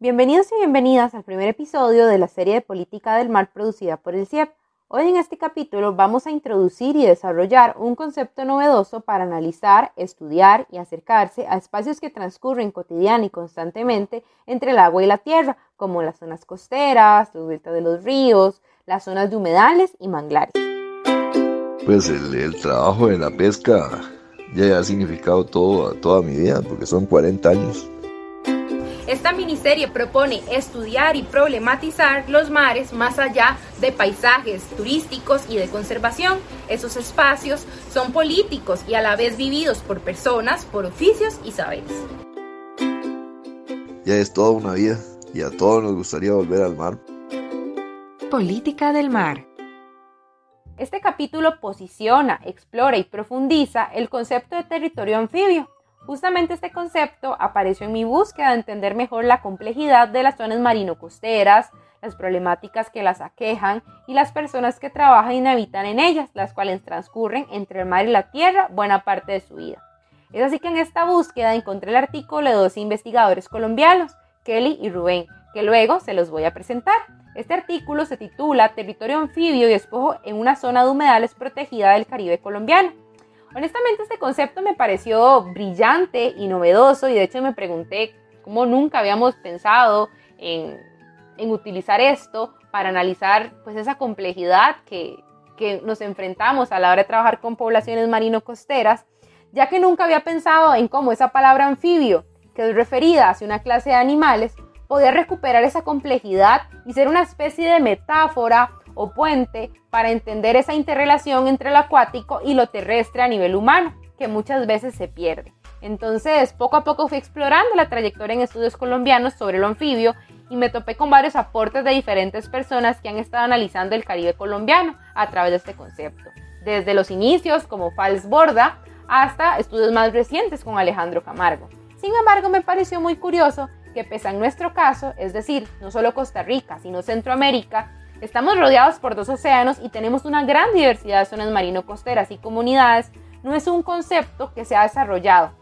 Bienvenidos y bienvenidas al primer episodio de la serie de Política del Mar producida por el CIEP. Hoy en este capítulo vamos a introducir y desarrollar un concepto novedoso para analizar, estudiar y acercarse a espacios que transcurren cotidiana y constantemente entre el agua y la tierra, como las zonas costeras, los deltas de los ríos, las zonas de humedales y manglares. Pues el, trabajo de la pesca ya ha significado todo, toda mi vida, porque son 40 años. Esta miniserie propone estudiar y problematizar los mares más allá de paisajes turísticos y de conservación. Esos espacios son políticos y a la vez vividos por personas, por oficios y saberes. Ya es toda una vida y a todos nos gustaría volver al mar. Política del mar. Este capítulo posiciona, explora y profundiza el concepto de territorio anfibio, Justamente este concepto apareció en mi búsqueda de entender mejor la complejidad de las zonas marino-costeras, las problemáticas que las aquejan y las personas que trabajan y habitan en ellas, las cuales transcurren entre el mar y la tierra buena parte de su vida. Es así que en esta búsqueda encontré el artículo de dos investigadores colombianos, Kelly y Rubén, que luego se los voy a presentar. Este artículo se titula Territorio anfibio y despojo en una zona de humedales protegida del Caribe colombiano. Honestamente este concepto me pareció brillante y novedoso y de hecho me pregunté cómo nunca habíamos pensado en, utilizar esto para analizar pues esa complejidad que, que nos enfrentamos a la hora de trabajar con poblaciones marino-costeras, ya que nunca había pensado en cómo esa palabra anfibio, que es referida hacia una clase de animales, podía recuperar esa complejidad y ser una especie de metáfora o puente para entender esa interrelación entre lo acuático y lo terrestre a nivel humano, que muchas veces se pierde. Entonces, poco a poco fui explorando la trayectoria en estudios colombianos sobre lo anfibio y me topé con varios aportes de diferentes personas que han estado analizando el Caribe colombiano a través de este concepto, desde los inicios como Fals Borda hasta estudios más recientes con Alejandro Camargo. Sin embargo, me pareció muy curioso que pese a nuestro caso, es decir, no solo Costa Rica, sino Centroamérica, Estamos rodeados por dos océanos y tenemos una gran diversidad de zonas marino-costeras y comunidades. No es un concepto que se ha desarrollado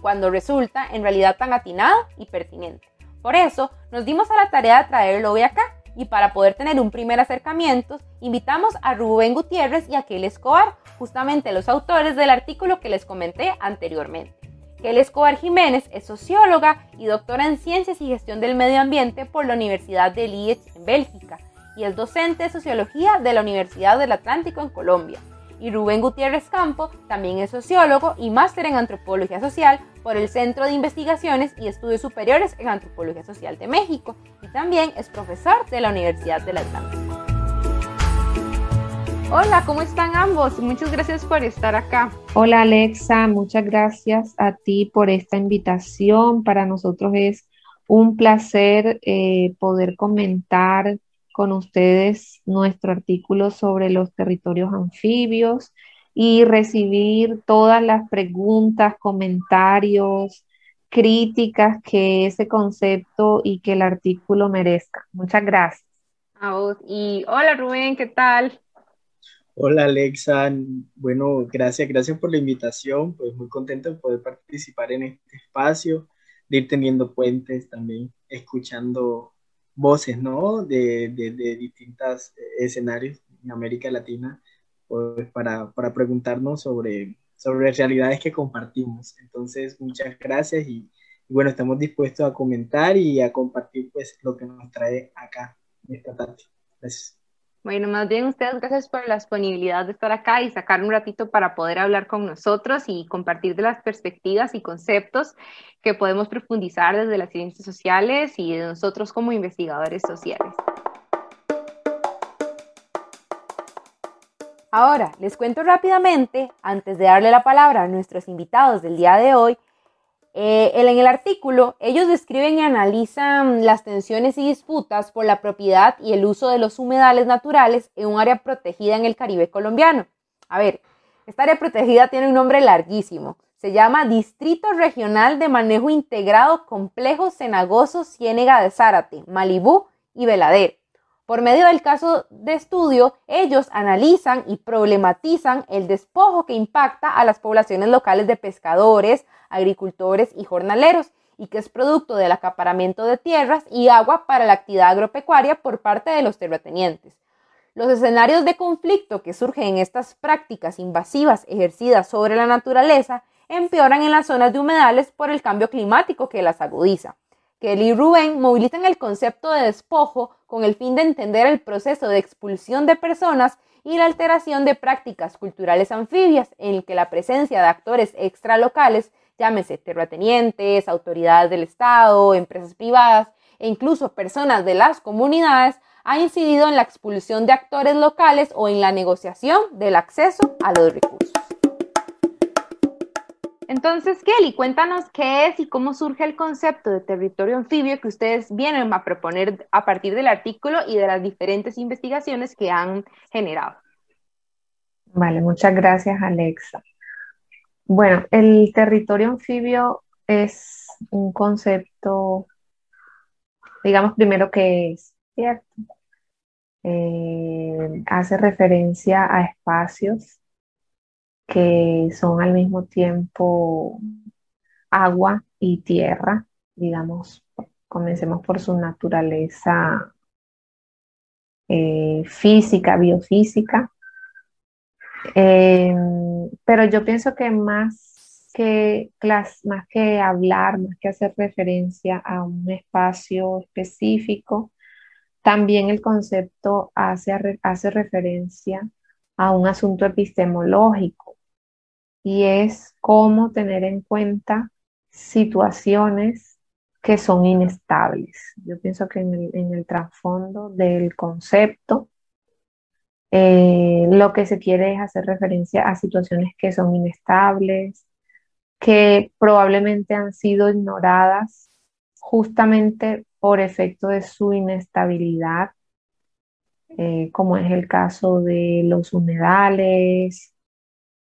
cuando resulta en realidad tan atinado y pertinente. Por eso nos dimos a la tarea de traerlo hoy acá y para poder tener un primer acercamiento invitamos a Rubén Gutiérrez y a Kelly Escobar, justamente los autores del artículo que les comenté anteriormente. Kelly Escobar Jiménez es socióloga y doctora en Ciencias y Gestión del Medio Ambiente por la Universidad de Liège en Bélgica y es docente de Sociología de la Universidad del Atlántico en Colombia. Y Rubén Gutiérrez Campo también es sociólogo y máster en Antropología Social por el Centro de Investigaciones y Estudios Superiores en Antropología Social de México y también es profesor de la Universidad del Atlántico. Hola, ¿cómo están ambos? Muchas gracias por estar acá. Hola Alexa, muchas gracias a ti por esta invitación. Para nosotros es un placer eh, poder comentar con ustedes nuestro artículo sobre los territorios anfibios y recibir todas las preguntas, comentarios, críticas que ese concepto y que el artículo merezca. Muchas gracias. A vos. Y hola Rubén, ¿qué tal? Hola Alexa, bueno, gracias, gracias por la invitación, pues muy contento de poder participar en este espacio, de ir teniendo puentes también, escuchando voces, ¿no? De, de, distintos escenarios en América Latina, pues para, para, preguntarnos sobre, sobre realidades que compartimos. Entonces, muchas gracias y, bueno, estamos dispuestos a comentar y a compartir pues lo que nos trae acá esta tarde. Gracias. Bueno, más bien ustedes, gracias por la disponibilidad de estar acá y sacar un ratito para poder hablar con nosotros y compartir de las perspectivas y conceptos que podemos profundizar desde las ciencias sociales y de nosotros como investigadores sociales. Ahora, les cuento rápidamente, antes de darle la palabra a nuestros invitados del día de hoy, eh, en el artículo, ellos describen y analizan las tensiones y disputas por la propiedad y el uso de los humedales naturales en un área protegida en el Caribe colombiano. A ver, esta área protegida tiene un nombre larguísimo. Se llama Distrito Regional de Manejo Integrado Complejo Cenagoso Ciénega de Zárate, Malibú y Veladero. Por medio del caso de estudio, ellos analizan y problematizan el despojo que impacta a las poblaciones locales de pescadores, agricultores y jornaleros y que es producto del acaparamiento de tierras y agua para la actividad agropecuaria por parte de los terratenientes. Los escenarios de conflicto que surgen en estas prácticas invasivas ejercidas sobre la naturaleza empeoran en las zonas de humedales por el cambio climático que las agudiza. Kelly y Rubén movilizan el concepto de despojo con el fin de entender el proceso de expulsión de personas y la alteración de prácticas culturales anfibias en el que la presencia de actores extralocales, llámese terratenientes, autoridades del Estado, empresas privadas e incluso personas de las comunidades, ha incidido en la expulsión de actores locales o en la negociación del acceso a los recursos. Entonces, Kelly, cuéntanos qué es y cómo surge el concepto de territorio anfibio que ustedes vienen a proponer a partir del artículo y de las diferentes investigaciones que han generado. Vale, muchas gracias, Alexa. Bueno, el territorio anfibio es un concepto, digamos primero que es, ¿cierto? Eh, hace referencia a espacios que son al mismo tiempo agua y tierra, digamos, comencemos por su naturaleza eh, física, biofísica. Em, pero yo pienso que más que, más que hablar, más que hacer referencia a un espacio específico, también el concepto hace, hace referencia a un asunto epistemológico y es cómo tener en cuenta situaciones que son inestables. Yo pienso que en el, trasfondo del concepto eh, lo que se quiere es hacer referencia a situaciones que son inestables, que probablemente han sido ignoradas justamente por efecto de su inestabilidad, eh, como es el caso de los humedales,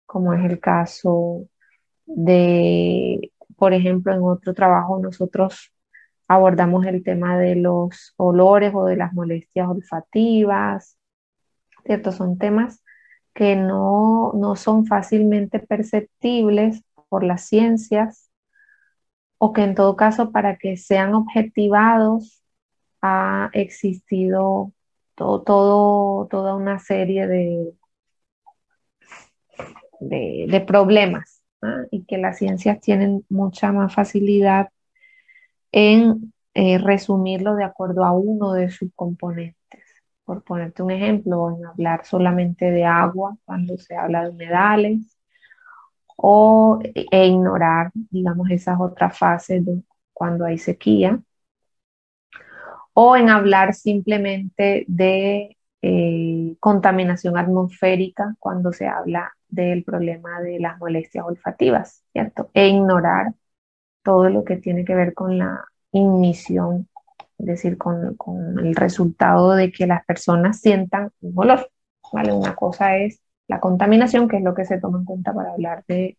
como es el caso de, por ejemplo, en otro trabajo nosotros abordamos el tema de los olores o de las molestias olfativas, ¿cierto? Son temas que no, no son fácilmente perceptibles por las ciencias o que en todo caso para que sean objetivados ha existido todo, toda una serie de, de, problemas y que las ciencias tienen mucha más facilidad en eh, resumirlo de acuerdo a uno de sus componentes. Por ponerte un ejemplo, en hablar solamente de agua cuando se habla de humedales, o, e ignorar, digamos, esas otras fases cuando hay sequía, o en hablar simplemente de eh, contaminación atmosférica cuando se habla del problema de las molestias olfativas, ¿cierto? E ignorar todo lo que tiene que ver con la inmisión, es decir, con, con el resultado de que las personas sientan un olor, ¿vale? Una cosa es la contaminación, que es lo que se toma en cuenta para hablar de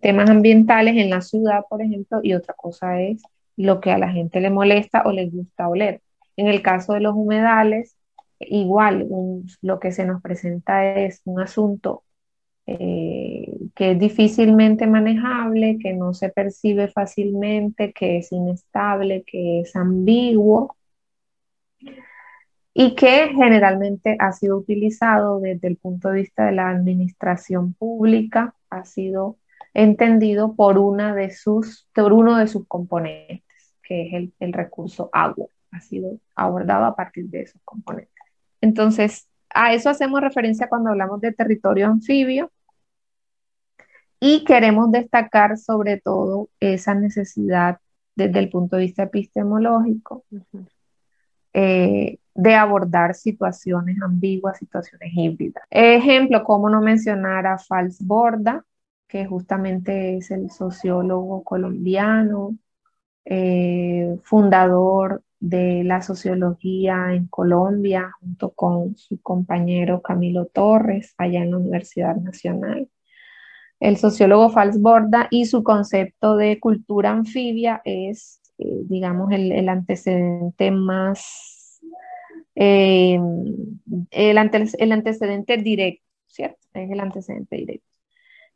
temas ambientales en la ciudad, por ejemplo, y otra cosa es lo que a la gente le molesta o le gusta oler. En el caso de los humedales, igual lo que se nos presenta es un asunto eh, que es difícilmente manejable, que no se percibe fácilmente, que es inestable, que es ambiguo y que generalmente ha sido utilizado desde el punto de vista de la administración pública, ha sido entendido por, una de sus, por uno de sus componentes, que es el, el recurso agua. Ha sido abordado a partir de esos componentes. Entonces, a eso hacemos referencia cuando hablamos de territorio anfibio y queremos destacar sobre todo esa necesidad desde el punto de vista epistemológico de abordar situaciones ambiguas, situaciones híbridas. Ejemplo, cómo no mencionar a Fals Borda, que justamente es el sociólogo colombiano, eh, fundador de la sociología en Colombia, junto con su compañero Camilo Torres, allá en la Universidad Nacional. El sociólogo Fals Borda y su concepto de cultura anfibia es, eh, digamos, el antecedente más eh, el, antecedente directo, ¿cierto? Es el antecedente directo.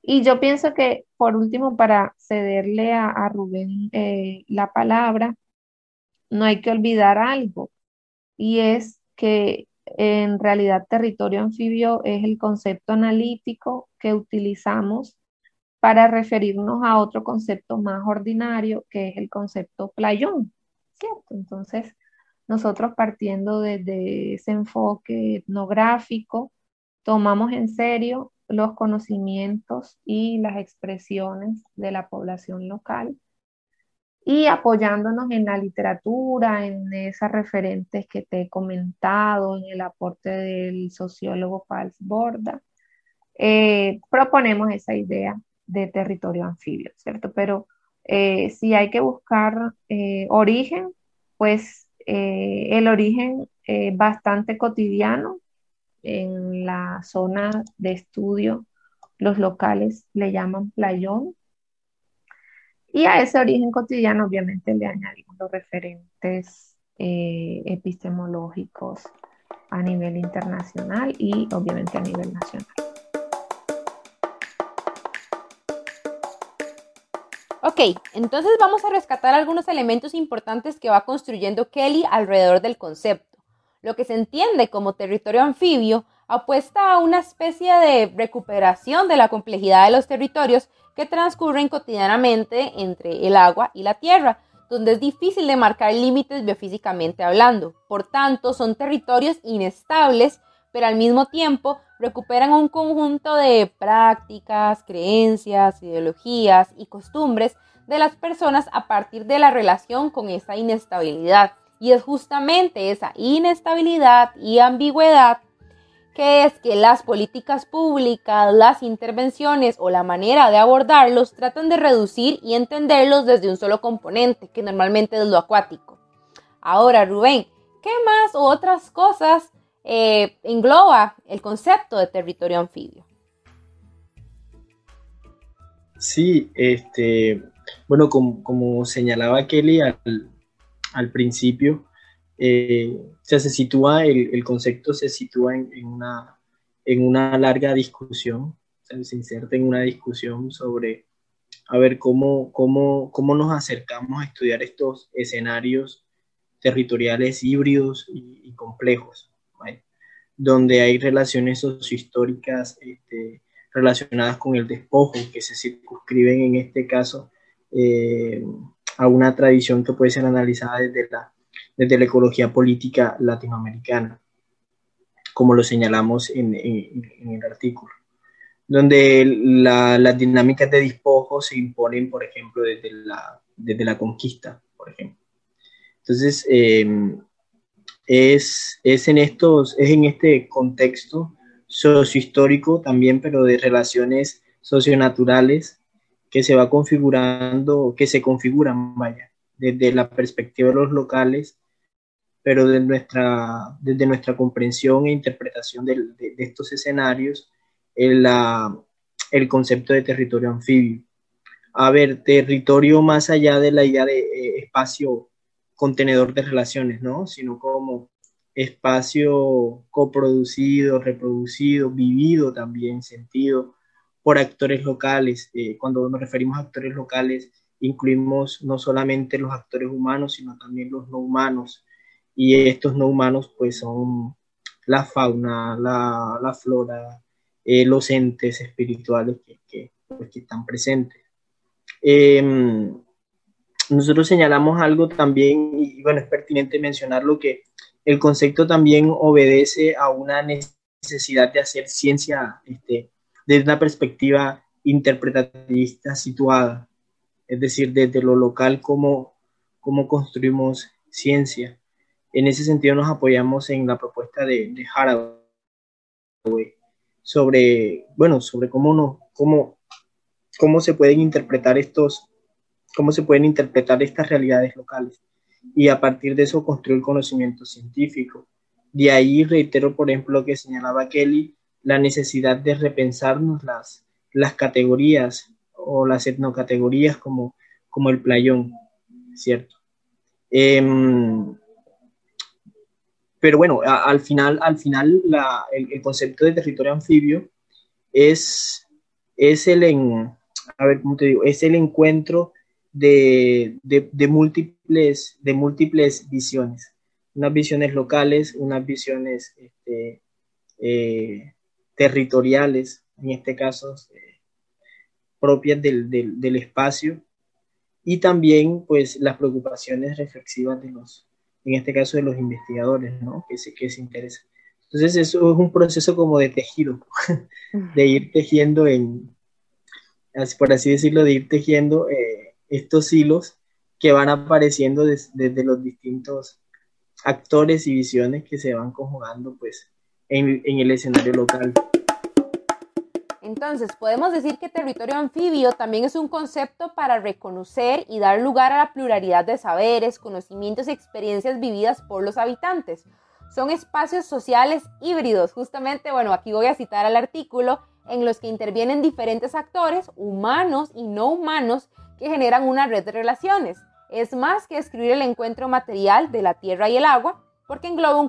Y yo pienso que, por último, para cederle a, Rubén eh, la palabra, no hay que olvidar algo, y es que en realidad territorio anfibio es el concepto analítico que utilizamos para referirnos a otro concepto más ordinario, que es el concepto playón, ¿cierto? Entonces, nosotros partiendo desde ese enfoque etnográfico, tomamos en serio los conocimientos y las expresiones de la población local y apoyándonos en la literatura, en esas referentes que te he comentado, en el aporte del sociólogo Pals Borda, eh, proponemos esa idea de territorio anfibio, ¿cierto? Pero eh, si hay que buscar eh, origen, pues el origen bastante cotidiano en la zona de estudio, los locales le llaman playón. Y a ese origen cotidiano obviamente le añadimos los referentes eh, epistemológicos a nivel internacional y obviamente a nivel nacional. Ok, entonces vamos a rescatar algunos elementos importantes que va construyendo Kelly alrededor del concepto. Lo que se entiende como territorio anfibio apuesta a una especie de recuperación de la complejidad de los territorios que transcurren cotidianamente entre el agua y la tierra, donde es difícil de marcar límites biofísicamente hablando. Por tanto, son territorios inestables, pero al mismo tiempo recuperan un conjunto de prácticas, creencias, ideologías y costumbres de las personas a partir de la relación con esa inestabilidad. Y es justamente esa inestabilidad y ambigüedad que es que las políticas públicas, las intervenciones o la manera de abordarlos tratan de reducir y entenderlos desde un solo componente, que normalmente es lo acuático. Ahora, Rubén, ¿qué más o otras cosas eh, engloba el concepto de territorio anfibio? Sí, este, bueno, como, como señalaba Kelly al, al principio, eh, se sitúa, el, concepto se sitúa en, una, larga discusión, se inserta en una discusión sobre, a ver, cómo, cómo, cómo nos acercamos a estudiar estos escenarios territoriales híbridos y, complejos, donde hay relaciones sociohistóricas este, relacionadas con el despojo, que se circunscriben en este caso eh, a una tradición que puede ser analizada desde la, desde la ecología política latinoamericana, como lo señalamos en, el artículo, donde la, las dinámicas de despojo se imponen, por ejemplo, desde la, desde la conquista, por ejemplo. Entonces, em, es, es, en estos, es en este contexto sociohistórico también, pero de relaciones socionaturales que se va configurando, que se configuran, vaya, desde la perspectiva de los locales, pero desde nuestra, desde nuestra comprensión e interpretación de, de, estos escenarios, el, la, el concepto de territorio anfibio. A ver, territorio más allá de la idea de eh, espacio contenedor de relaciones, ¿no? Sino como espacio coproducido, reproducido, vivido también, sentido, por actores locales. Eh, cuando nos referimos a actores locales, incluimos no solamente los actores humanos, sino también los no humanos. Y estos no humanos, pues son la fauna, la, la flora, eh, los entes espirituales que, que, pues, que están presentes. Em, nosotros señalamos algo también, y bueno, es pertinente mencionarlo, que el concepto también obedece a una necesidad de hacer ciencia este, desde una perspectiva interpretativista situada, es decir, desde lo local, cómo, cómo construimos ciencia. En ese sentido nos apoyamos en la propuesta de, de Haraway sobre, bueno, sobre cómo, no, cómo, cómo se pueden interpretar estos, cómo se pueden interpretar estas realidades locales. Y a partir de eso construir conocimiento científico. De ahí reitero, por ejemplo, lo que señalaba Kelly, la necesidad de repensarnos las, las categorías o las etnocategorías como, como el playón, ¿cierto? Em, pero bueno, al final, al final el, concepto de territorio anfibio es, es el, a ver, ¿cómo te digo? Es el encuentro de, de, múltiples, de múltiples visiones. Unas visiones locales, unas visiones este, eh, territoriales, en este caso eh, propias del, del, del, espacio, y también pues las preocupaciones reflexivas de los, en este caso de los investigadores, ¿no? que, se, que se interesan. Entonces eso es un proceso como de tejido, de ir tejiendo en, por así decirlo, de ir tejiendo eh, estos hilos que van apareciendo desde los distintos actores y visiones que se van conjugando pues en, el escenario local. Entonces, podemos decir que territorio anfibio también es un concepto para reconocer y dar lugar a la pluralidad de saberes, conocimientos y experiencias vividas por los habitantes. Son espacios sociales híbridos, justamente, bueno, aquí voy a citar al artículo, en los que intervienen diferentes actores, humanos y no humanos, que generan una red de relaciones. Es más que escribir el encuentro material de la tierra y el agua, porque engloba un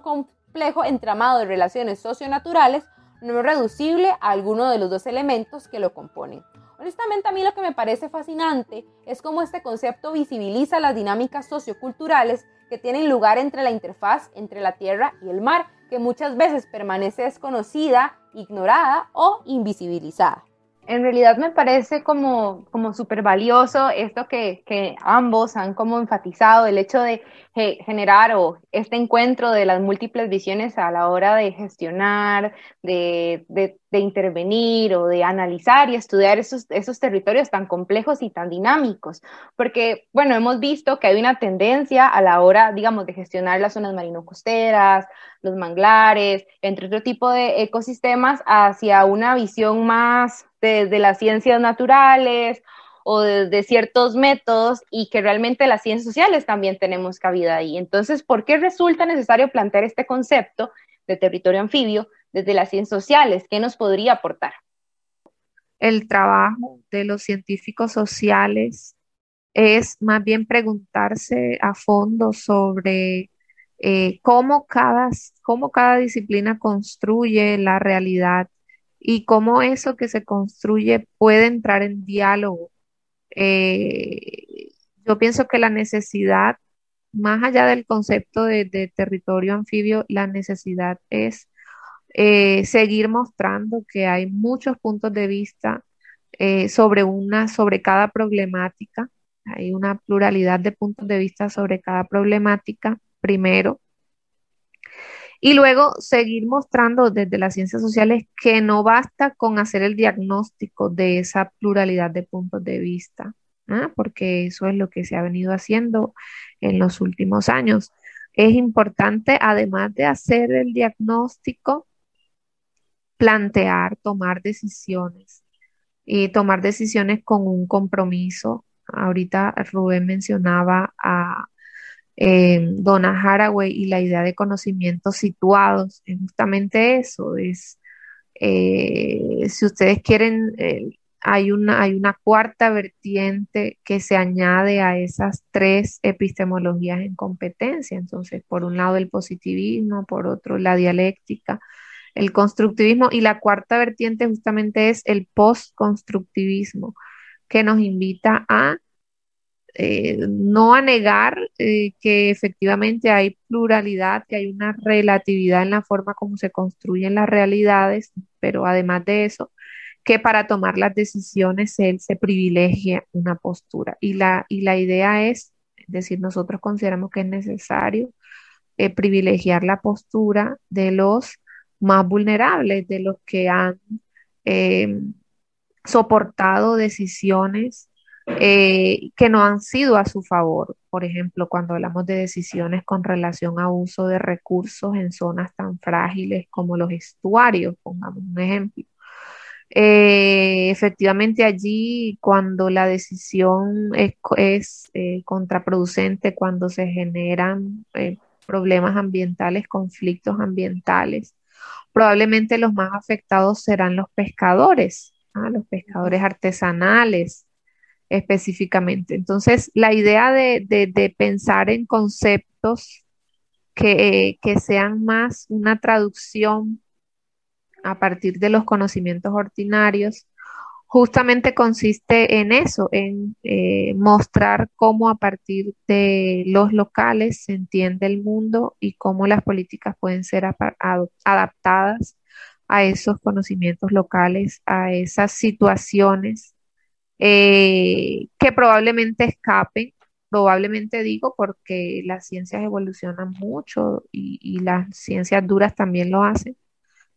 complejo entramado de relaciones socionaturales no reducible a alguno de los dos elementos que lo componen. Honestamente a mí lo que me parece fascinante es cómo este concepto visibiliza las dinámicas socioculturales que tienen lugar entre la interfaz entre la tierra y el mar, que muchas veces permanece desconocida, ignorada o invisibilizada en realidad me parece como, como súper valioso esto que, que, ambos han como enfatizado, el hecho de generar o este encuentro de las múltiples visiones a la hora de gestionar, de, de, de intervenir o de analizar y estudiar esos, esos territorios tan complejos y tan dinámicos. Porque, bueno, hemos visto que hay una tendencia a la hora, digamos, de gestionar las zonas marino-costeras, los manglares, entre otro tipo de ecosistemas, hacia una visión más de, las ciencias naturales o de, ciertos métodos y que realmente las ciencias sociales también tenemos cabida ahí. Entonces, ¿por qué resulta necesario plantear este concepto de territorio anfibio desde las ciencias sociales? ¿Qué nos podría aportar? El trabajo de los científicos sociales es más bien preguntarse a fondo sobre eh, cómo, cada, cómo cada disciplina construye la realidad y cómo eso que se construye puede entrar en diálogo. Eh, yo pienso que la necesidad, más allá del concepto de, territorio anfibio, la necesidad es eh, seguir mostrando que hay muchos puntos de vista eh, sobre una, sobre cada problemática. Hay una pluralidad de puntos de vista sobre cada problemática, primero. Y luego seguir mostrando desde las ciencias sociales que no basta con hacer el diagnóstico de esa pluralidad de puntos de vista, ¿ah? porque eso es lo que se ha venido haciendo en los últimos años. Es importante, además de hacer el diagnóstico, plantear, tomar decisiones y tomar decisiones con un compromiso. Ahorita Rubén mencionaba a eh, Donna Haraway y la idea de conocimientos situados, es justamente eso, es, eh, si ustedes quieren, eh, hay, una, hay una cuarta vertiente que se añade a esas tres epistemologías en competencia, entonces, por un lado el positivismo, por otro la dialéctica, el constructivismo y la cuarta vertiente justamente es el postconstructivismo, que nos invita a eh, no a negar eh, que efectivamente hay pluralidad, que hay una relatividad en la forma como se construyen las realidades, pero además de eso, que para tomar las decisiones él se privilegia una postura. Y la, y la idea es, es decir, nosotros consideramos que es necesario eh, privilegiar la postura de los más vulnerables, de los que han soportado decisiones eh, que no han sido a su favor. Por ejemplo, cuando hablamos de decisiones con relación a uso de recursos en zonas tan frágiles como los estuarios, pongamos un ejemplo. Eh, efectivamente allí cuando la decisión es, eh, contraproducente, cuando se generan problemas ambientales, conflictos ambientales, probablemente los más afectados serán los pescadores, ¿ah? los pescadores artesanales, específicamente. Entonces, la idea de, pensar en conceptos que, sean más una traducción a partir de los conocimientos ordinarios justamente consiste en eso, en eh, mostrar cómo a partir de los locales se entiende el mundo y cómo las políticas pueden ser adaptadas a esos conocimientos locales, a esas situaciones eh, que probablemente escapen, probablemente digo porque las ciencias evolucionan mucho y las ciencias duras también lo hacen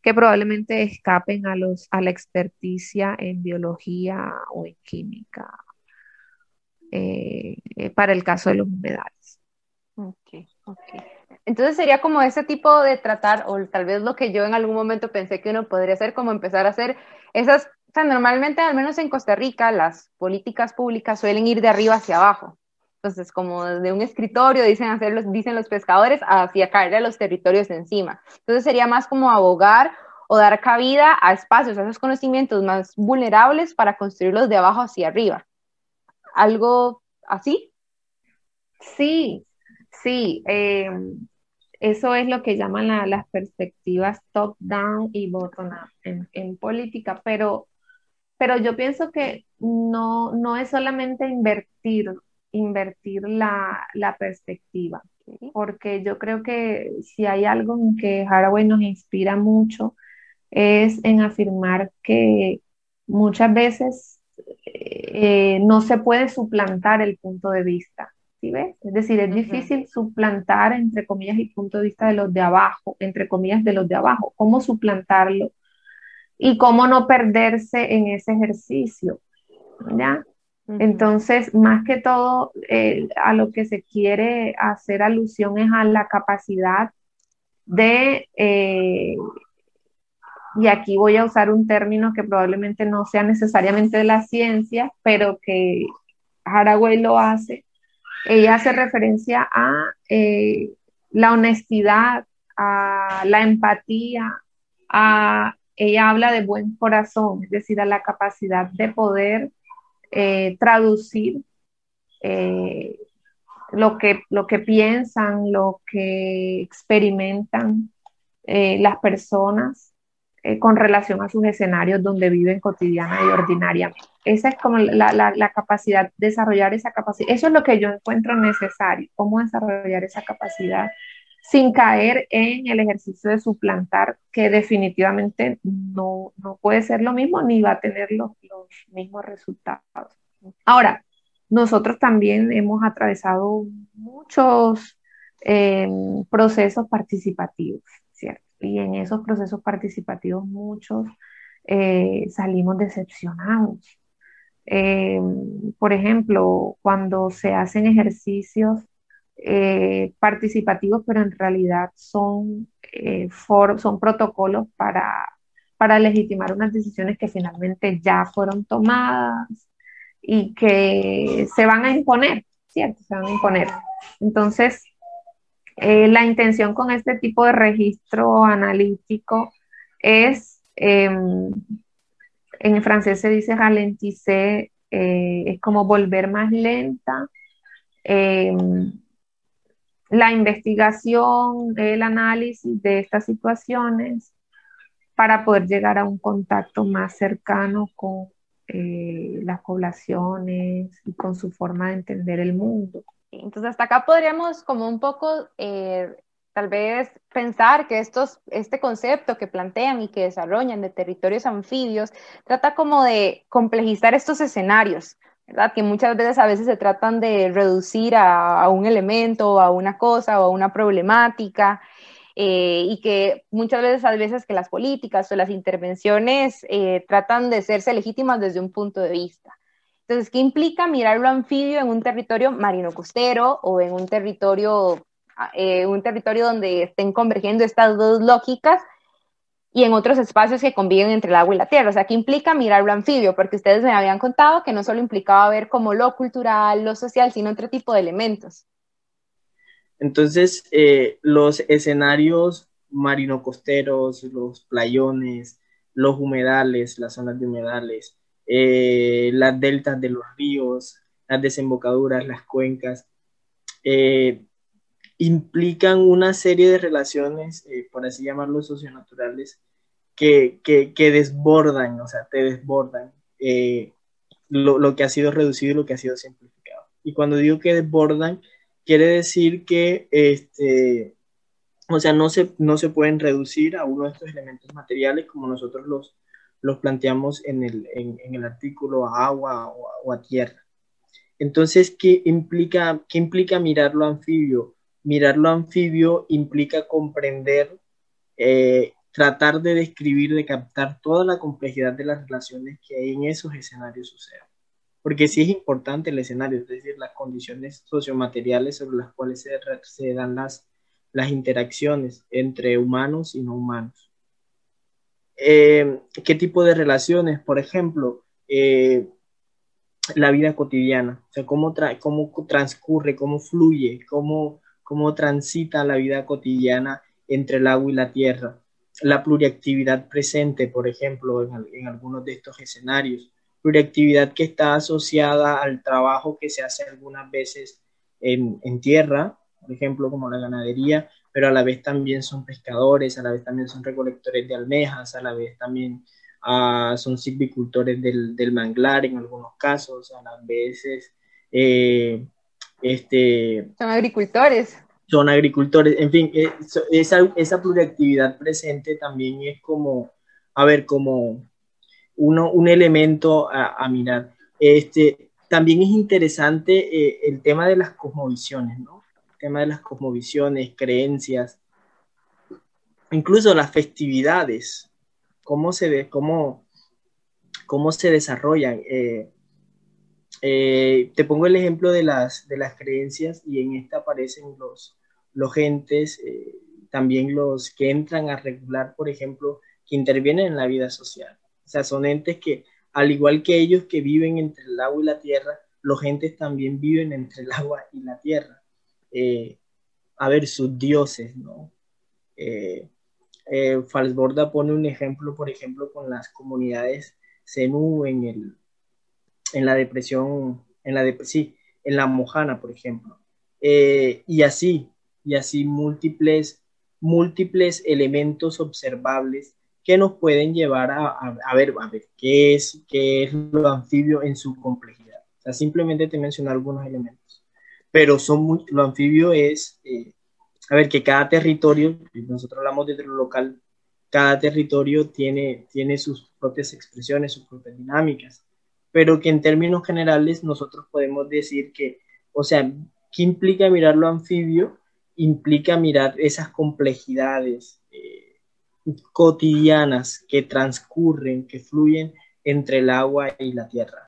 que probablemente escapen a, los, a la experticia en biología o en química eh, eh, para el caso de los humedales. Ok, ok. Entonces sería como ese tipo de tratar, o tal vez lo que yo en algún momento pensé que uno podría hacer, como empezar a hacer esas, sea, normalmente, al menos en Costa Rica, las políticas públicas suelen ir de arriba hacia abajo. Entonces, como de un escritorio, dicen, hacer los, dicen los pescadores, hacia caerle a los territorios encima. Entonces, sería más como abogar o dar cabida a espacios, a esos conocimientos más vulnerables para construirlos de abajo hacia arriba. ¿Algo así? Sí, sí. Em, eso es lo que llaman las perspectivas top-down y bottom-up en, en, política, pero, pero yo pienso que no, no es solamente invertir invertir la, perspectiva, porque yo creo que si hay algo en que Haraway nos inspira mucho es en afirmar que muchas veces eh, no se puede suplantar el punto de vista. ¿sí ves? Es decir, es difícil suplantar, entre comillas, el punto de vista de los de abajo, entre comillas, de los de abajo. ¿Cómo suplantarlo? Y cómo no perderse en ese ejercicio. ¿Ya? Entonces, más que todo, eh, a lo que se quiere hacer alusión es a la capacidad de, eh, y aquí voy a usar un término que probablemente no sea necesariamente de la ciencia, pero que Haraway lo hace. Ella hace referencia a eh, la honestidad, a la empatía, a, ella habla de buen corazón, es decir, la capacidad de poder eh, traducir eh, lo, que, lo que piensan, lo que experimentan eh, las personas con relación a sus escenarios donde viven cotidiana y ordinariamente. Esa es como la, la, la, capacidad, desarrollar esa capacidad. Eso es lo que yo encuentro necesario, cómo desarrollar esa capacidad sin caer en el ejercicio de suplantar, que definitivamente no, puede ser lo mismo ni va a tener los, mismos resultados. Ahora, nosotros también hemos atravesado muchos em, procesos participativos, ¿cierto? Y en esos procesos participativos muchos eh, salimos decepcionados. Em, por ejemplo, cuando se hacen ejercicios eh, participativos, pero en realidad son, eh, son protocolos para, para legitimar unas decisiones que finalmente ya fueron tomadas y que se van a imponer, ¿cierto? Se van a imponer. Entonces, eh, la intención con este tipo de registro analítico es, em, en francés se dice ralentiser, es como volver más lenta em, la investigación, el análisis de estas situaciones para poder llegar a un contacto más cercano con eh, las poblaciones y con su forma de entender el mundo. Entonces, hasta acá podríamos como un poco eh, tal vez pensar que estos, este concepto que plantean y que desarrollan de territorios anfibios trata como de complejizar estos escenarios, ¿verdad? Que muchas veces a veces se tratan de reducir a, un elemento, a una cosa o a una problemática, eh, y que muchas veces, a veces que las políticas o las intervenciones eh, tratan de serse legítimas desde un punto de vista. Entonces, ¿qué implica mirar lo anfibio en un territorio marino costero o en un territorio, eh, un territorio donde estén convergiendo estas dos lógicas y en otros espacios que conviven entre el agua y la tierra. O sea, ¿qué implica mirar lo anfibio? Porque ustedes me habían contado que no solo implicaba ver como lo cultural, lo social, sino otro tipo de elementos. Entonces, eh, los escenarios marino-costeros, los playones, los humedales, las zonas de humedales, eh, las deltas de los ríos, las desembocaduras, las cuencas, eh, implican una serie de relaciones, eh, por así llamarlo, socionaturales, que, que, que, desbordan, o sea, te desbordan. eh, lo, lo, que ha sido reducido y lo que ha sido simplificado. Y cuando digo que desbordan, quiere decir que este, o sea, no se, no se pueden reducir a uno de estos elementos materiales como nosotros los, los planteamos en el, en, el artículo a agua o, a tierra. Entonces, ¿qué implica, ¿qué implica mirarlo anfibio? Mirarlo anfibio implica comprender, eh, tratar de describir, de captar toda la complejidad de las relaciones que hay en esos escenarios suceden. Porque sí es importante el escenario, es decir, las condiciones sociomateriales sobre las cuales se, se dan las, las interacciones entre humanos y no humanos. Eh, ¿Qué tipo de relaciones? Por ejemplo, eh, la vida cotidiana, o sea, cómo, tra cómo transcurre, cómo fluye, cómo, cómo transita la vida cotidiana entre el agua y la tierra. La pluriactividad presente, por ejemplo, en, algunos de estos escenarios. Pluriactividad que está asociada al trabajo que se hace algunas veces en, tierra, por ejemplo, como la ganadería, pero a la vez también son pescadores, a la vez también son recolectores de almejas, a la vez también uh, son silvicultores del, del, manglar en algunos casos, a las veces eh, este, son agricultores. Son agricultores, en fin, eh, esa, esa pluriactividad presente también es como, a ver, como uno, un elemento a, a mirar. Este, también es interesante eh, el tema de las cosmovisiones, ¿no? tema de las cosmovisiones, creencias, incluso las festividades, cómo se, ve, cómo, cómo se desarrollan. Eh, eh, te pongo el ejemplo de las, de las creencias y en esta aparecen los, los gentes, eh, también los que entran a regular, por ejemplo, que intervienen en la vida social. O sea, son entes que, al igual que ellos que viven entre el agua y la tierra, los gentes también viven entre el agua y la tierra eh, a ver, sus dioses, ¿no? Eh, Falsborda pone un ejemplo, por ejemplo, con las comunidades Zenú en, el, en la depresión, en la, de, sí, en la Mojana, por ejemplo. Eh, y así, y así múltiples, múltiples elementos observables que nos pueden llevar a, a, a, ver, a ver qué es, qué es lo anfibio en su complejidad. O sea, simplemente te menciono algunos elementos pero son muy, lo anfibio es, eh, a ver, que cada territorio, nosotros hablamos de lo local, cada territorio tiene, tiene sus propias expresiones, sus propias dinámicas, pero que en términos generales nosotros podemos decir que, o sea, ¿qué implica mirar lo anfibio? Implica mirar esas complejidades eh, cotidianas que transcurren, que fluyen entre el agua y la tierra.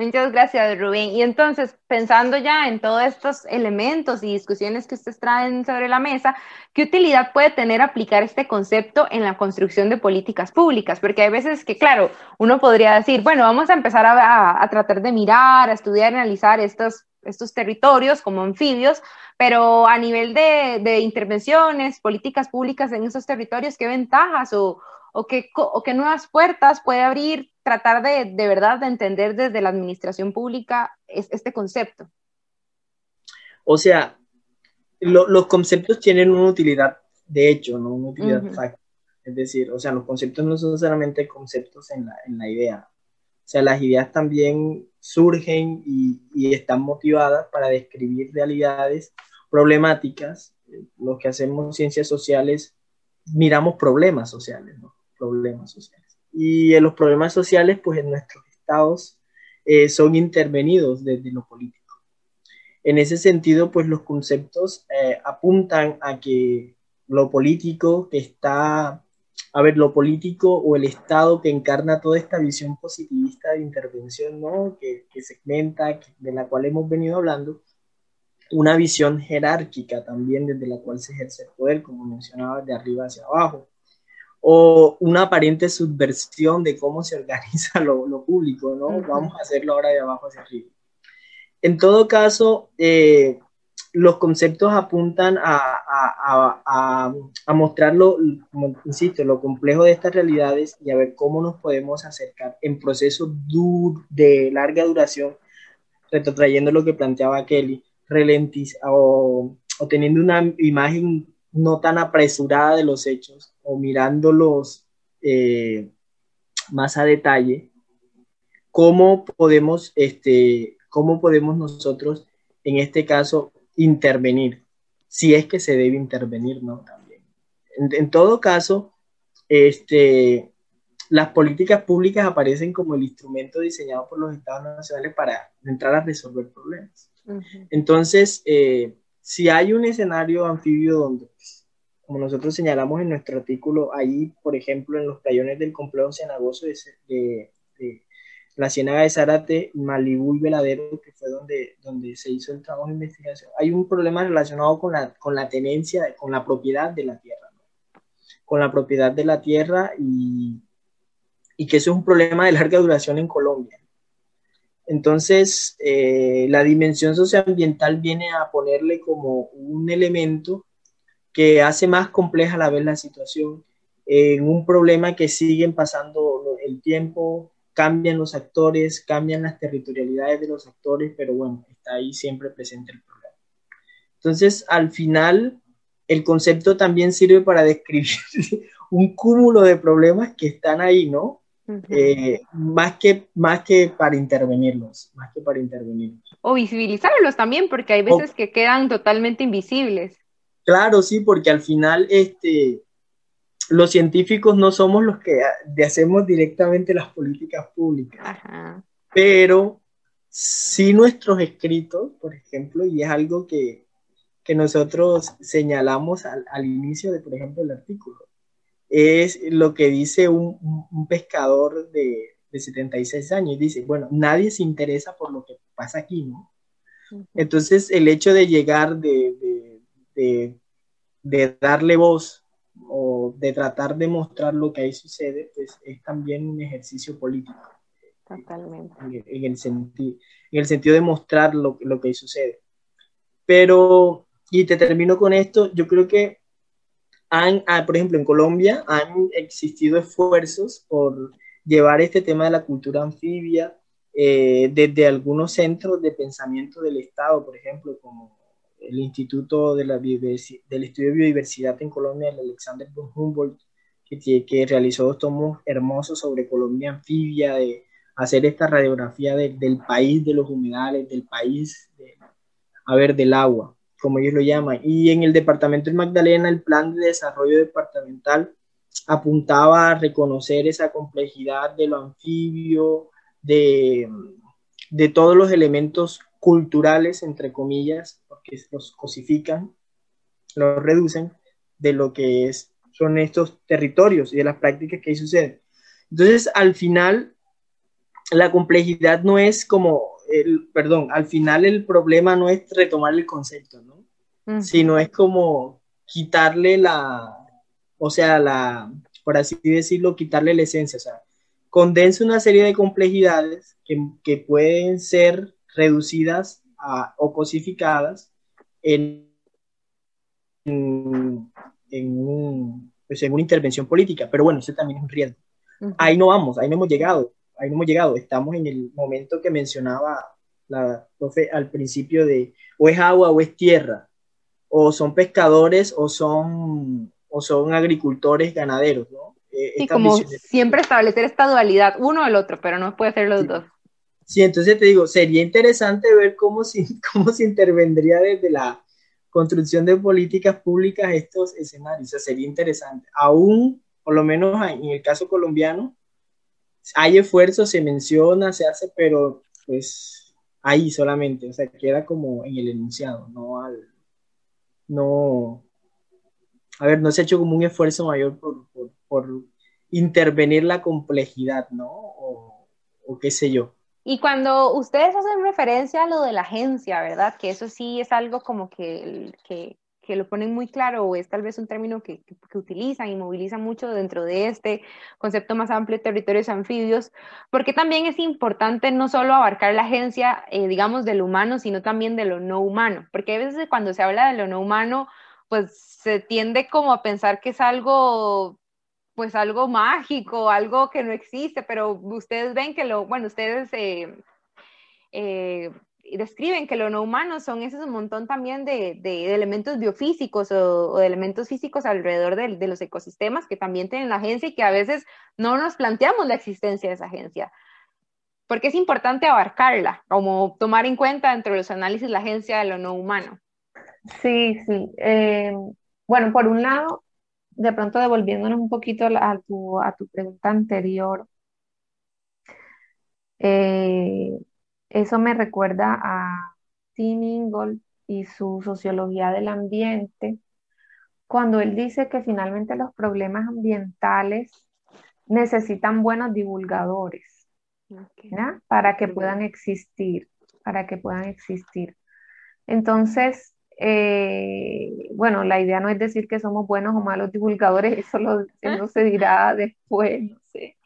Muchas gracias, Rubén. Y entonces, pensando ya en todos estos elementos y discusiones que ustedes traen sobre la mesa, ¿qué utilidad puede tener aplicar este concepto en la construcción de políticas públicas? Porque hay veces que, claro, uno podría decir, bueno, vamos a empezar a, a, a tratar de mirar, a estudiar, analizar estos, estos territorios como anfibios, pero a nivel de, de intervenciones, políticas públicas en esos territorios, ¿qué ventajas o, o qué, o qué nuevas puertas puede abrir tratar de, de verdad de entender desde la administración pública es, este concepto? O sea, lo, los conceptos tienen una utilidad de hecho, no una utilidad uh -huh. Es decir, o sea, los conceptos no son solamente conceptos en la, en la idea. O sea, las ideas también surgen y, y están motivadas para describir realidades problemáticas. Los que hacemos ciencias sociales miramos problemas sociales, ¿no? Problemas sociales y en los problemas sociales, pues en nuestros estados eh, son intervenidos desde lo político. En ese sentido, pues los conceptos eh, apuntan a que lo político que está, a ver, lo político o el Estado que encarna toda esta visión positivista de intervención, ¿no? Que, segmenta, de la cual hemos venido hablando, una visión jerárquica también desde la cual se ejerce el poder, como mencionaba, de arriba hacia abajo o una aparente subversión de cómo se organiza lo, lo público, ¿no? Uh -huh. Vamos a hacerlo ahora de abajo hacia arriba. En todo caso, eh, los conceptos apuntan a, a, a, a, mostrarlo, insisto, lo complejo de estas realidades y a ver cómo nos podemos acercar en procesos de larga duración, retrotrayendo lo que planteaba Kelly, relentiz o, o teniendo una imagen no tan apresurada de los hechos o mirándolos eh, más a detalle cómo podemos, este, cómo podemos nosotros, en este caso, intervenir, si es que se debe intervenir, ¿no? También. En, todo caso, este, las políticas públicas aparecen como el instrumento diseñado por los estados nacionales para entrar a resolver problemas. Entonces, eh, si hay un escenario anfibio donde, como nosotros señalamos en nuestro artículo, ahí, por ejemplo, en los tallones del complejo cenagoso de, de, la Ciénaga de Zárate, Malibú y Veladero, que fue donde, donde se hizo el trabajo de investigación, hay un problema relacionado con la, con la tenencia, con la propiedad de la tierra, con la propiedad de la tierra y, y que eso es un problema de larga duración en Colombia. Entonces, eh, la dimensión socioambiental viene a ponerle como un elemento que hace más compleja a la vez la situación en un problema que siguen pasando el tiempo, cambian los actores, cambian las territorialidades de los actores, pero bueno, está ahí siempre presente el problema. Entonces, al final, el concepto también sirve para describir un cúmulo de problemas que están ahí, ¿no? Eh, más, que, más que para intervenirlos, más que para intervenirlos. O visibilizarlos también, porque hay veces que quedan totalmente invisibles. Claro, sí, porque al final este, los científicos no somos los que hacemos directamente las políticas públicas, pero sí nuestros escritos, por ejemplo, y es algo que, que nosotros señalamos al, al, inicio de, por ejemplo, el artículo es lo que dice un, un pescador de, de, 76 años. Dice, bueno, nadie se interesa por lo que pasa aquí, ¿no? Entonces, el hecho de llegar, de, de, de, darle voz o de tratar de mostrar lo que ahí sucede, pues es también un ejercicio político. Totalmente. En, el, en el sentido de mostrar lo, lo que ahí sucede. Pero, y te termino con esto, yo creo que han, ah, por ejemplo, en Colombia han existido esfuerzos por llevar este tema de la cultura anfibia eh, desde algunos centros de pensamiento del Estado, por ejemplo, como el Instituto de la del Estudio de Biodiversidad en Colombia, el Alexander von Humboldt, que, que realizó dos tomos hermosos sobre Colombia anfibia, de hacer esta radiografía del país de los humedales, del país, a ver, del agua como ellos lo llaman. Y en el departamento de Magdalena, el plan de desarrollo departamental apuntaba a reconocer esa complejidad de lo anfibio, de, de todos los elementos culturales, entre comillas, porque los cosifican, los reducen de lo que es, son estos territorios y de las prácticas que ahí suceden. Entonces, al final, la complejidad no es como el, perdón, al final el problema no es retomar el concepto, ¿no? Sino es como quitarle la, o sea, la, por así decirlo, quitarle la esencia, o sea, condensa una serie de complejidades que, que pueden ser reducidas a, o cosificadas en, en, un, pues en una intervención política, pero bueno, eso también es un riesgo. Ahí no vamos, ahí no hemos llegado ahí no hemos llegado, estamos en el momento que mencionaba la profe al principio de o es agua o es tierra, o son pescadores o son, o son agricultores ganaderos, ¿no? Eh, como siempre establecer esta dualidad, uno o el otro, pero no puede ser los dos. Sí, entonces te digo, sería interesante ver cómo se, cómo se intervendría desde la construcción de políticas públicas estos escenarios, o sea, sería interesante. Aún, por lo menos en el caso colombiano, hay esfuerzo, se menciona, se hace, pero pues ahí solamente, o sea, queda como en el enunciado, no al, no, a ver, no se ha hecho como un esfuerzo mayor por, por, intervenir la complejidad, ¿no? O, o, qué sé yo. Y cuando ustedes hacen referencia a lo de la agencia, ¿verdad? Que eso sí es algo como que, que, lo ponen muy claro o es tal vez un término que, que, utilizan y movilizan mucho dentro de este concepto más amplio de territorios anfibios, porque también es importante no solo abarcar la agencia, eh, digamos, de lo humano, sino también de lo no humano, porque a veces cuando se habla de lo no humano, pues se tiende como a pensar que es algo pues algo mágico, algo que no existe, pero ustedes ven que lo, bueno, ustedes eh, eh, describen que lo no humano son ese montón también de, de, elementos biofísicos o, elementos físicos alrededor de, de, los ecosistemas que también tienen la agencia y que a veces no nos planteamos la existencia de esa agencia. ¿Por qué es importante abarcarla? Como tomar en cuenta dentro de los análisis la agencia de lo no humano. Sí, sí. Eh, bueno, por un lado, de pronto devolviéndonos un poquito a tu, a tu pregunta anterior, eh, eso me recuerda a Tim Ingold y su sociología del ambiente, cuando él dice que finalmente los problemas ambientales necesitan buenos divulgadores para que puedan existir, para que puedan existir. Entonces, eh, bueno, la idea no es decir que somos buenos o malos divulgadores, eso, lo, se dirá después, no sé.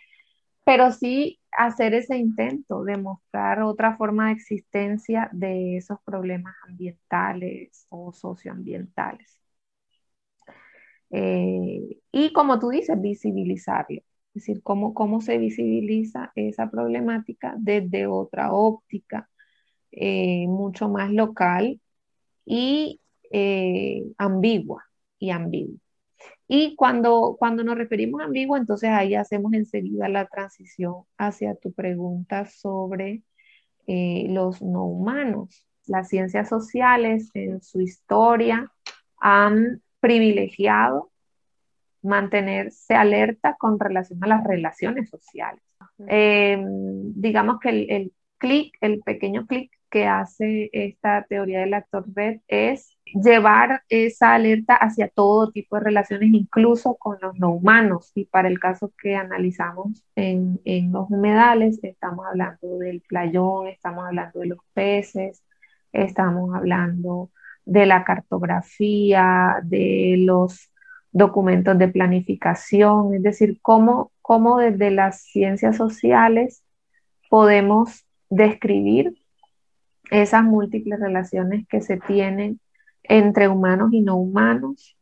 Pero sí hacer ese intento de mostrar otra forma de existencia de esos problemas ambientales o socioambientales. Eh, y como tú dices, visibilizarlo. Es decir, cómo, cómo se visibiliza esa problemática desde otra óptica, eh, mucho más local y eh, ambigua y ambigua. Y cuando, cuando nos referimos a ambigua, entonces ahí hacemos enseguida la transición hacia tu pregunta sobre eh, los no humanos. Las ciencias sociales en su historia han privilegiado mantenerse alerta con relación a las relaciones sociales. Em, digamos que el, el clic, el pequeño clic que hace esta teoría del actor red es llevar esa alerta hacia todo tipo de relaciones, incluso con los no humanos. Y para el caso que analizamos en, en los humedales, estamos hablando del playón, estamos hablando de los peces, estamos hablando de la cartografía, de los documentos de planificación, es decir, cómo, cómo desde las ciencias sociales podemos describir esas múltiples relaciones que se tienen entre humanos y no humanos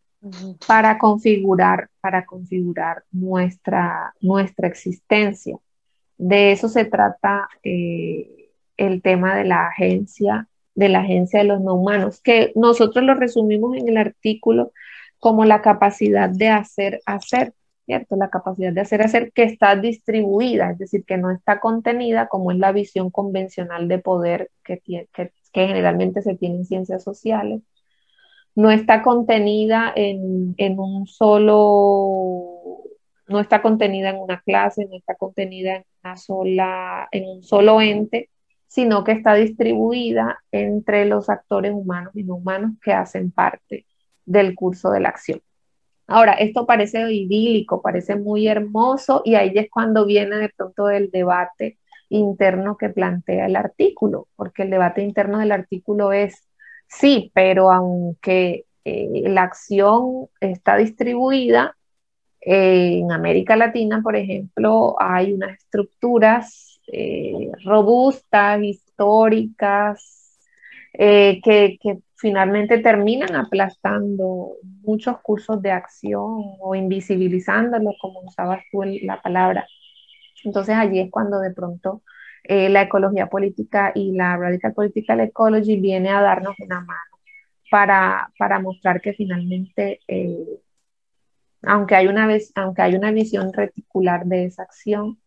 para configurar, para configurar nuestra, nuestra existencia. De eso se trata eh, el tema de la agencia, de la agencia de los no humanos, que nosotros lo resumimos en el artículo como la capacidad de hacer, hacer. ¿Cierto? La capacidad de hacer hacer que está distribuida, es decir, que no está contenida como es la visión convencional de poder que, que, generalmente se tiene en ciencias sociales, no está contenida en, en, un solo, no está contenida en una clase, no está contenida en una sola, en un solo ente, sino que está distribuida entre los actores humanos y no humanos que hacen parte del curso de la acción. Ahora, esto parece idílico, parece muy hermoso y ahí es cuando viene de pronto el debate interno que plantea el artículo, porque el debate interno del artículo es, sí, pero aunque eh, la acción está distribuida, eh, en América Latina, por ejemplo, hay unas estructuras eh, robustas, históricas, que, que finalmente terminan aplastando muchos cursos de acción o invisibilizándolos, como usabas tú la palabra. Entonces allí es cuando de pronto eh, la ecología política y la Radical Political Ecology viene a darnos una mano para, para mostrar que finalmente, eh, aunque, hay una vez, aunque hay una visión reticular de esa acción,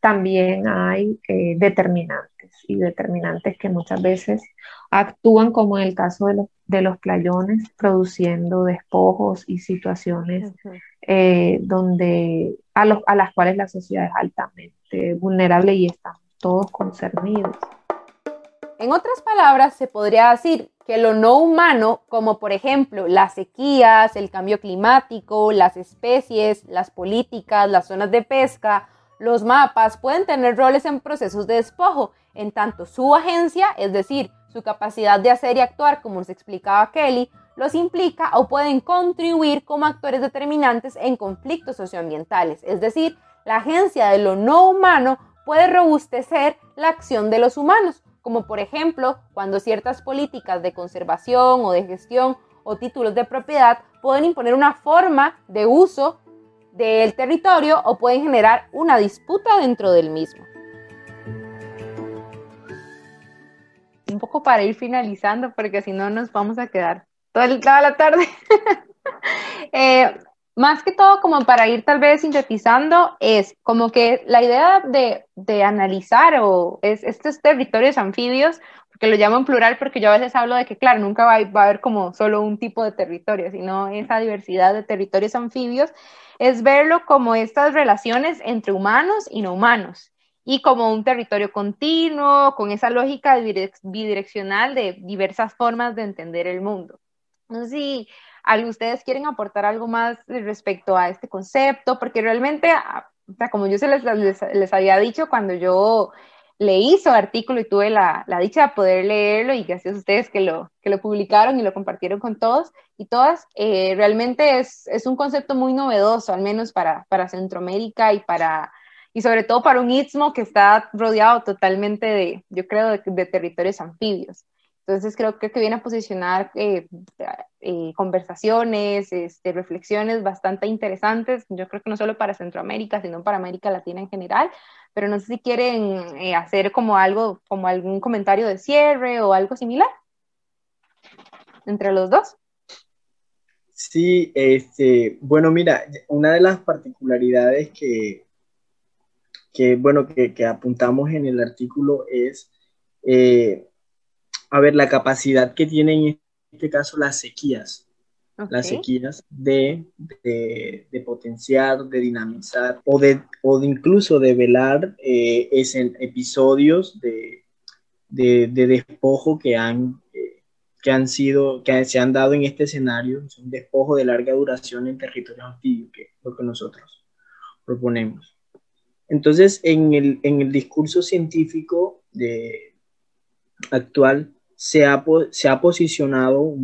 también hay eh, determinantes y determinantes que muchas veces actúan como en el caso de los, de los playones, produciendo despojos y situaciones eh, donde, a, los, a las cuales la sociedad es altamente vulnerable y estamos todos concernidos. En otras palabras, se podría decir que lo no humano, como por ejemplo las sequías, el cambio climático, las especies, las políticas, las zonas de pesca, los mapas pueden tener roles en procesos de despojo, en tanto su agencia, es decir, su capacidad de hacer y actuar, como nos explicaba Kelly, los implica o pueden contribuir como actores determinantes en conflictos socioambientales, es decir, la agencia de lo no humano puede robustecer la acción de los humanos, como por ejemplo cuando ciertas políticas de conservación o de gestión o títulos de propiedad pueden imponer una forma de uso del territorio o pueden generar una disputa dentro del mismo. Un poco para ir finalizando, porque si no nos vamos a quedar toda la tarde. Eh, más que todo como para ir tal vez sintetizando, es como que la idea de, de analizar o es, estos territorios anfibios, porque lo llamo en plural porque yo a veces hablo de que, claro, nunca va, va a haber como solo un tipo de territorio, sino esa diversidad de territorios anfibios, es verlo como estas relaciones entre humanos y no humanos y como un territorio continuo, con esa lógica bidireccional de diversas formas de entender el mundo. No sé si ustedes quieren aportar algo más respecto a este concepto, porque realmente, ah, o sea, como yo se les, les, había dicho cuando yo leí su artículo y tuve la, la, dicha de poder leerlo y gracias a ustedes que lo, que lo publicaron y lo compartieron con todos y todas, eh, realmente es, es, un concepto muy novedoso, al menos para, para Centroamérica y para y sobre todo para un istmo que está rodeado totalmente de, yo creo, de, de territorios anfibios. Entonces creo, que viene a posicionar eh, eh, conversaciones, este, reflexiones bastante interesantes, yo creo que no solo para Centroamérica, sino para América Latina en general, pero no sé si quieren eh, hacer como algo, como algún comentario de cierre o algo similar entre los dos. Sí, este, bueno, mira, una de las particularidades que, que bueno, que, que apuntamos en el artículo es a ver, la capacidad que tienen en este caso las sequías, las sequías de, de, potenciar, de dinamizar o de, o incluso de velar eh, episodios de, de, despojo que han, eh, que han sido, que se han dado en este escenario, un despojo de larga duración en territorios anfibios, que es lo que nosotros proponemos. Entonces, en el, en el discurso científico actual, se ha, se ha posicionado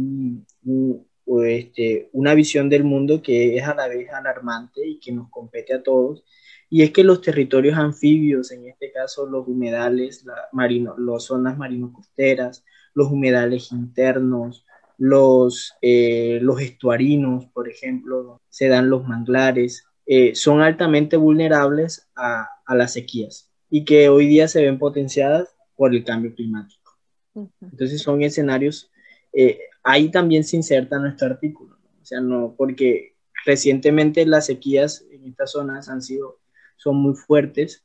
este, una visión del mundo que es a la vez alarmante y que nos compete a todos, y es que los territorios anfibios, en este caso los humedales, la marino, las zonas marino-costeras, los humedales internos, los, eh, los estuarinos, por ejemplo, se dan los manglares, eh, son altamente vulnerables a, a las sequías y que hoy día se ven potenciadas por el cambio climático. Entonces son escenarios, eh, ahí también se inserta nuestro artículo, o sea, no, porque recientemente las sequías en estas zonas han sido, son muy fuertes,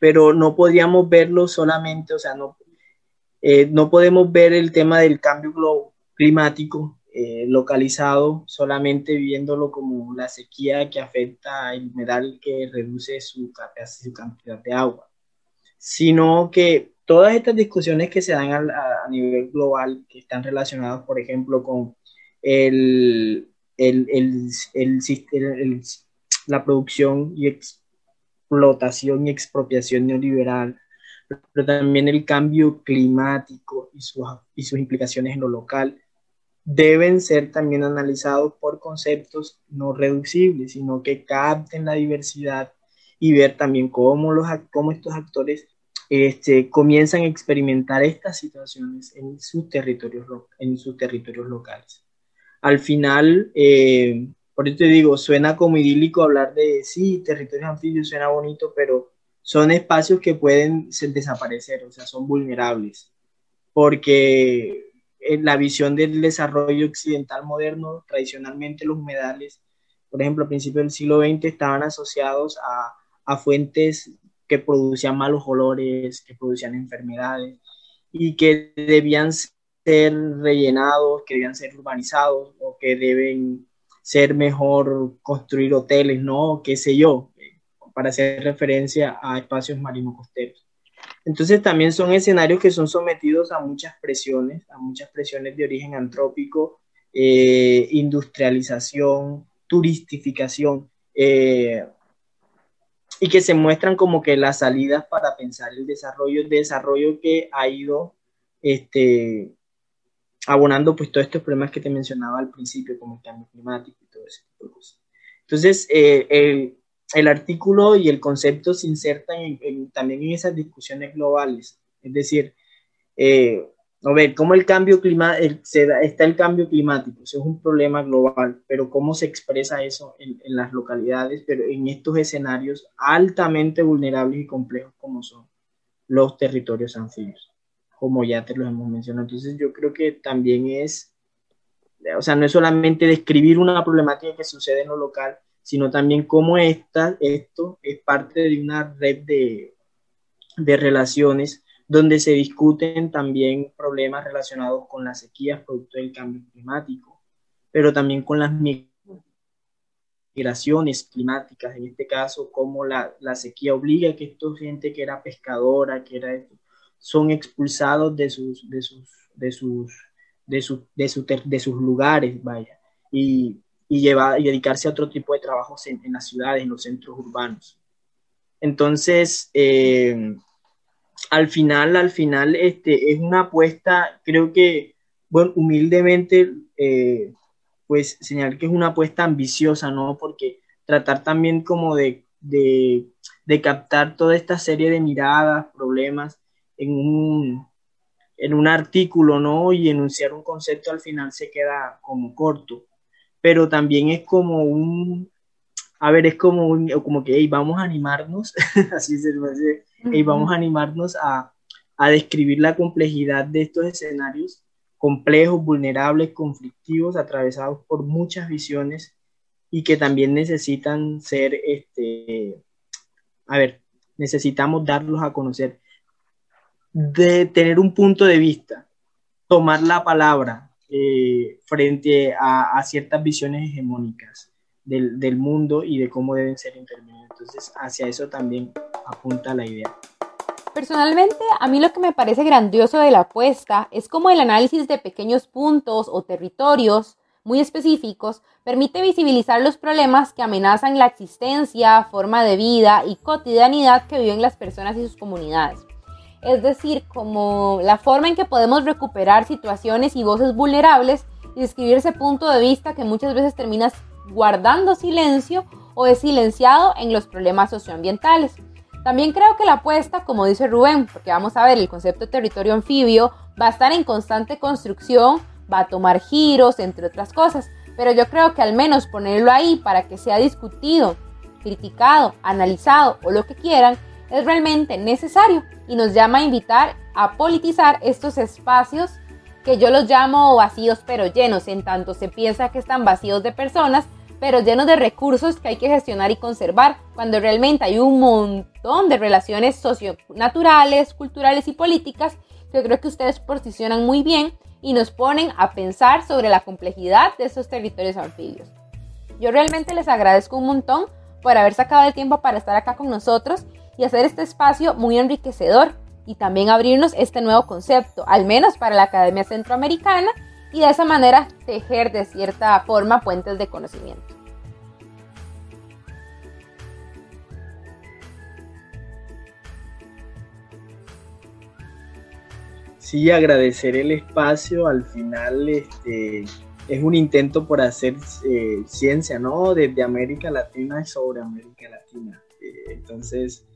pero no podríamos verlo solamente, o sea, no, eh, no podemos ver el tema del cambio climático eh, localizado solamente viéndolo como la sequía que afecta el humedal que reduce su, su cantidad de agua, sino que todas estas discusiones que se dan a, nivel global, que están relacionadas, por ejemplo, con el, el, el, la producción y explotación y expropiación neoliberal, pero también el cambio climático y sus, y sus implicaciones en lo local, deben ser también analizados por conceptos no reducibles, sino que capten la diversidad y ver también cómo, los, cómo estos actores este, comienzan a experimentar estas situaciones en sus territorios, en sus territorios locales. Al final, eh, por eso te digo, suena como idílico hablar de, sí, territorios anfibios suena bonito, pero son espacios que pueden desaparecer, o sea, son vulnerables, porque en la visión del desarrollo occidental moderno, tradicionalmente los humedales, por ejemplo, a principios del siglo XX, estaban asociados a, a fuentes que producían malos olores, que producían enfermedades y que debían ser rellenados, que debían ser urbanizados o que deben ser mejor construir hoteles, ¿no? Qué sé yo, para hacer referencia a espacios marino-costeros. Entonces también son escenarios que son sometidos a muchas presiones, a muchas presiones de origen antrópico, eh, industrialización, turistificación. Eh, y que se muestran como que las salidas para pensar el desarrollo, el desarrollo que ha ido este, abonando pues todos estos problemas que te mencionaba al principio, como el cambio climático y todo ese tipo de cosas. Entonces, eh, el, el, artículo y el concepto se insertan también en esas discusiones globales, es decir, eh, a ver, cómo el cambio climático, está el cambio climático, eso es un problema global, pero cómo se expresa eso en, en, las localidades, pero en estos escenarios altamente vulnerables y complejos como son los territorios anfibios, como ya te los hemos mencionado. Entonces yo creo que también es o sea, no es solamente describir una problemática que sucede en lo local, sino también cómo esta, esto es parte de una red de, de relaciones donde se discuten también problemas relacionados con las sequías producto del cambio climático, pero también con las migraciones climáticas, en este caso, cómo la, la sequía obliga a que esta gente que era pescadora, que era son expulsados de sus, de sus, de sus, de, su, de, su, de sus lugares, vaya, y, y, llevar, y dedicarse a otro tipo de trabajos en, las ciudades, en los centros urbanos. Entonces, eh, al final, al final, este, es una apuesta, creo que, bueno, humildemente, eh, pues señalar que es una apuesta ambiciosa, ¿no? Porque tratar también como de, de, de captar toda esta serie de miradas, problemas, en un, en un artículo, ¿no? Y enunciar un concepto al final se queda como corto, pero también es como un, a ver, es como, un, como que, hey, vamos a animarnos, así se dice, hey, vamos a animarnos a, a describir la complejidad de estos escenarios complejos, vulnerables, conflictivos, atravesados por muchas visiones y que también necesitan ser, este, a ver, necesitamos darlos a conocer. De tener un punto de vista, tomar la palabra eh, frente a, ciertas visiones hegemónicas del, del, mundo y de cómo deben ser intervenidos. Entonces, hacia eso también apunta la idea. Personalmente, a mí lo que me parece grandioso de la apuesta es cómo el análisis de pequeños puntos o territorios muy específicos permite visibilizar los problemas que amenazan la existencia, forma de vida y cotidianidad que viven las personas y sus comunidades es decir, como la forma en que podemos recuperar situaciones y voces vulnerables y describir ese punto de vista que muchas veces terminas guardando silencio o es silenciado en los problemas socioambientales. También creo que la apuesta, como dice Rubén, porque vamos a ver, el concepto de territorio anfibio va a estar en constante construcción, va a tomar giros, entre otras cosas, pero yo creo que al menos ponerlo ahí para que sea discutido, criticado, analizado o lo que quieran, es realmente necesario y nos llama a invitar a politizar estos espacios que yo los llamo vacíos pero llenos, en tanto se piensa que están vacíos de personas, pero llenos de recursos que hay que gestionar y conservar, cuando realmente hay un montón de relaciones socionaturales, culturales y políticas que creo que ustedes posicionan muy bien y nos ponen a pensar sobre la complejidad de estos territorios anfibios. Yo realmente les agradezco un montón por haber sacado el tiempo para estar acá con nosotros y hacer este espacio muy enriquecedor y también abrirnos este nuevo concepto, al menos para la Academia Centroamericana, y de esa manera tejer de cierta forma puentes de conocimiento. Sí, agradecer el espacio. Al final este, es un intento por hacer eh, ciencia, ¿no? Desde América Latina y sobre América Latina. Eh, entonces,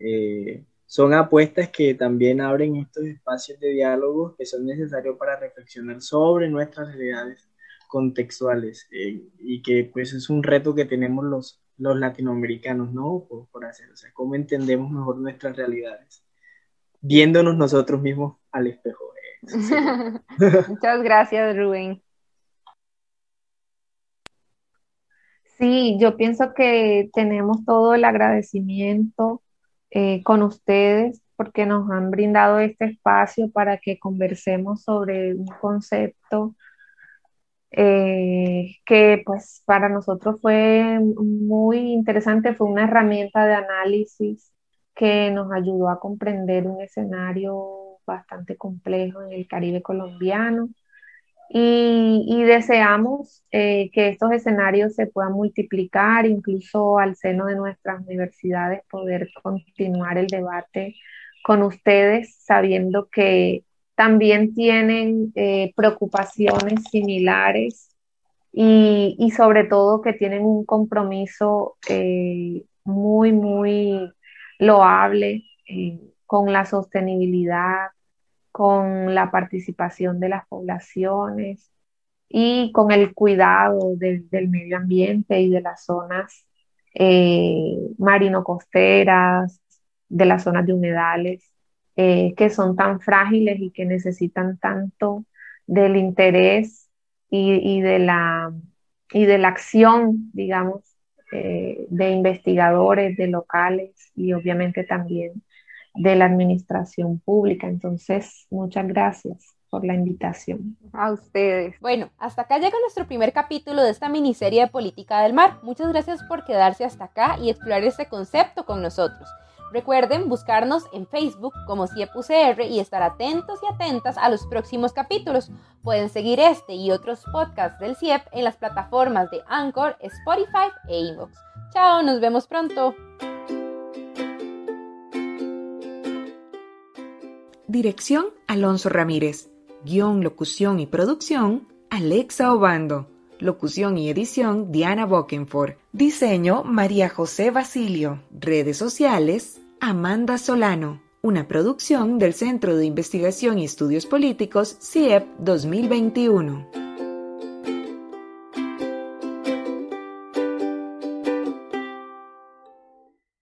eh, son apuestas que también abren estos espacios de diálogo que son necesarios para reflexionar sobre nuestras realidades contextuales eh, y que pues es un reto que tenemos los, los latinoamericanos, ¿no? Por, hacer, o sea, cómo entendemos mejor nuestras realidades, viéndonos nosotros mismos al espejo. Muchas gracias, Rubén. Sí, yo pienso que tenemos todo el agradecimiento eh, con ustedes porque nos han brindado este espacio para que conversemos sobre un concepto eh, que pues para nosotros fue muy interesante, fue una herramienta de análisis que nos ayudó a comprender un escenario bastante complejo en el Caribe colombiano y, deseamos eh, que estos escenarios se puedan multiplicar, incluso al seno de nuestras universidades, poder continuar el debate con ustedes, sabiendo que también tienen eh, preocupaciones similares y, sobre todo que tienen un compromiso eh, muy, muy loable con la sostenibilidad, con la participación de las poblaciones y con el cuidado del medio ambiente y de las zonas eh, marino-costeras, de las zonas de humedales, eh, que son tan frágiles y que necesitan tanto del interés y, de, la, y de la acción, digamos, eh, de investigadores, de locales y obviamente también de la administración pública. Entonces, muchas gracias por la invitación. A ustedes. Bueno, hasta acá llega nuestro primer capítulo de esta miniserie de Política del Mar. Muchas gracias por quedarse hasta acá y explorar este concepto con nosotros. Recuerden buscarnos en Facebook como CIEPUCR y estar atentos y atentas a los próximos capítulos. Pueden seguir este y otros podcasts del CIEP en las plataformas de Anchor, Spotify e Inbox. Chao, nos vemos pronto. Dirección Alonso Ramírez. Guión, locución y producción Alexa Obando. Locución y edición Diana Bokenford. Diseño María José Basilio. Redes sociales Amanda Solano. Una producción del Centro de Investigación y Estudios Políticos CIEP 2021.